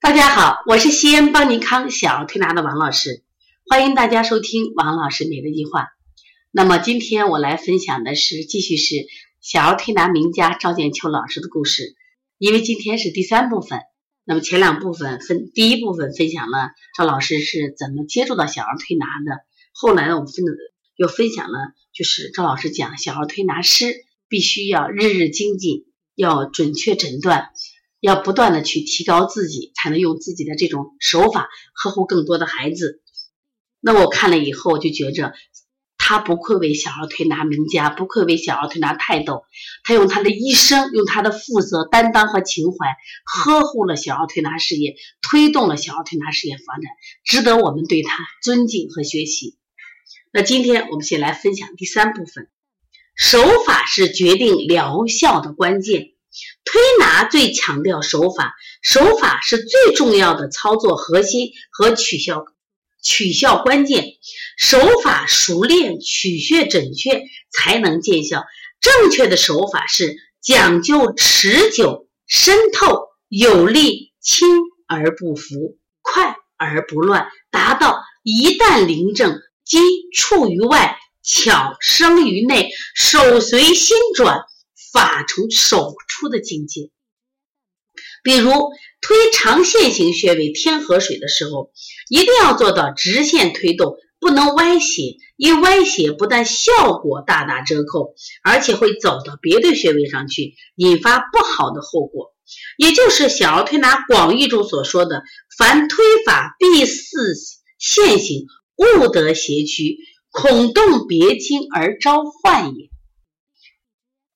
大家好，我是西安邦尼康小儿推拿的王老师，欢迎大家收听王老师每日一话。那么今天我来分享的是，继续是小儿推拿名家赵建秋老师的故事。因为今天是第三部分，那么前两部分分第一部分分享了赵老师是怎么接触到小儿推拿的，后来呢，我们分又分享了就是赵老师讲小儿推拿师必须要日日精进，要准确诊断。要不断的去提高自己，才能用自己的这种手法呵护更多的孩子。那我看了以后就觉着，他不愧为小儿推拿名家，不愧为小儿推拿泰斗。他用他的一生，用他的负责、担当和情怀，呵护了小儿推拿事业，推动了小儿推拿事业发展，值得我们对他尊敬和学习。那今天我们先来分享第三部分，手法是决定疗效的关键。推拿最强调手法，手法是最重要的操作核心和取效取效关键。手法熟练、取穴准确，才能见效。正确的手法是讲究持久、深透、有力、轻而不浮、快而不乱，达到一旦临症即处于外，巧生于内，手随心转。法从手出的境界，比如推长线型穴位天河水的时候，一定要做到直线推动，不能歪斜，因歪斜不但效果大打折扣，而且会走到别的穴位上去，引发不好的后果。也就是小儿推拿广义中所说的“凡推法必似线形，勿得斜曲，恐动别经而招患也。”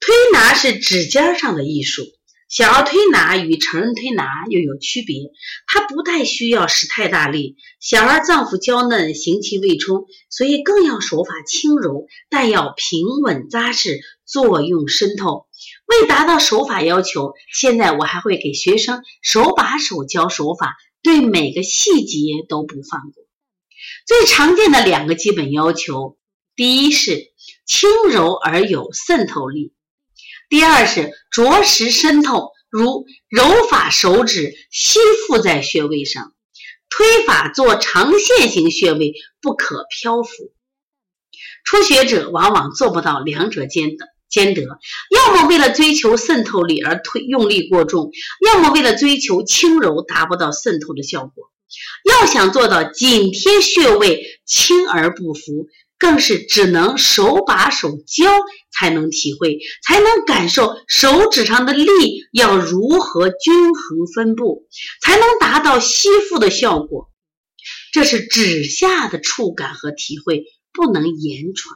推拿是指尖上的艺术，小儿推拿与成人推拿又有区别。它不太需要使太大力，小儿脏腑娇嫩，行气未充，所以更要手法轻柔，但要平稳扎实，作用深透。为达到手法要求，现在我还会给学生手把手教手法，对每个细节都不放过。最常见的两个基本要求，第一是轻柔而有渗透力。第二是着实深透，如揉法手指吸附在穴位上，推法做长线型穴位不可漂浮。初学者往往做不到两者兼得，兼得，要么为了追求渗透力而推用力过重，要么为了追求轻柔达不到渗透的效果。要想做到紧贴穴位，轻而不浮。更是只能手把手教，才能体会，才能感受手指上的力要如何均衡分布，才能达到吸附的效果。这是指下的触感和体会，不能言传。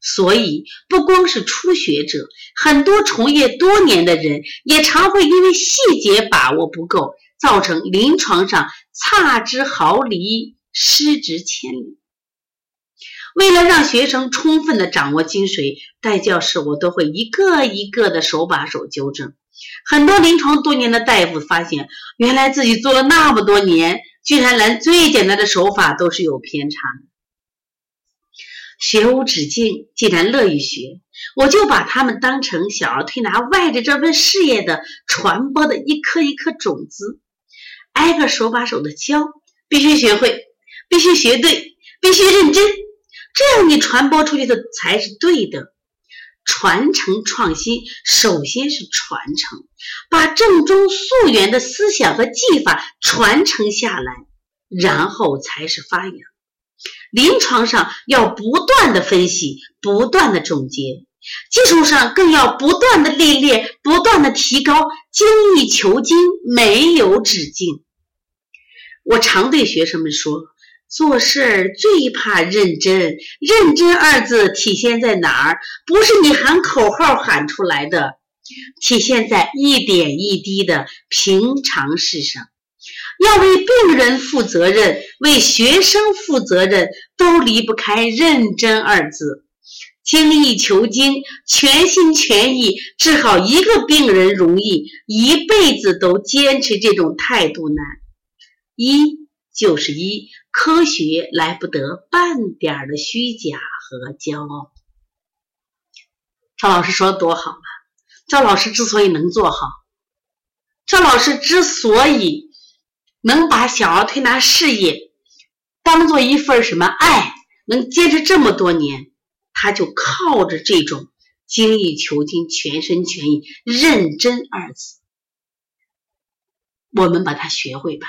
所以，不光是初学者，很多从业多年的人，也常会因为细节把握不够，造成临床上差之毫厘，失之千里。为了让学生充分的掌握精髓，带教室我都会一个一个的手把手纠正。很多临床多年的大夫发现，原来自己做了那么多年，居然连最简单的手法都是有偏差的。学无止境，既然乐于学，我就把他们当成小儿推拿外着这份事业的传播的一颗一颗种子，挨个手把手的教，必须学会，必须学对，必须认真。这样你传播出去的才是对的。传承创新，首先是传承，把正宗溯源的思想和技法传承下来，然后才是发扬。临床上要不断的分析，不断的总结，技术上更要不断的历练，不断的提高，精益求精，没有止境。我常对学生们说。做事儿最怕认真，认真二字体现在哪儿？不是你喊口号喊出来的，体现在一点一滴的平常事上。要为病人负责任，为学生负责任，都离不开认真二字。精益求精，全心全意治好一个病人容易，一辈子都坚持这种态度难。一就是一。科学来不得半点的虚假和骄傲。赵老师说的多好啊！赵老师之所以能做好，赵老师之所以能把小儿推拿事业当做一份什么爱，能坚持这么多年，他就靠着这种精益求精、全心全意、认真二字。我们把它学会吧，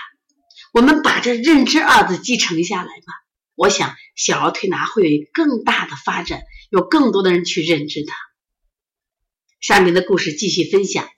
我们把这认知二字继承下来吧。我想小儿推拿会有更大的发展，有更多的人去认知它。下面的故事继续分享。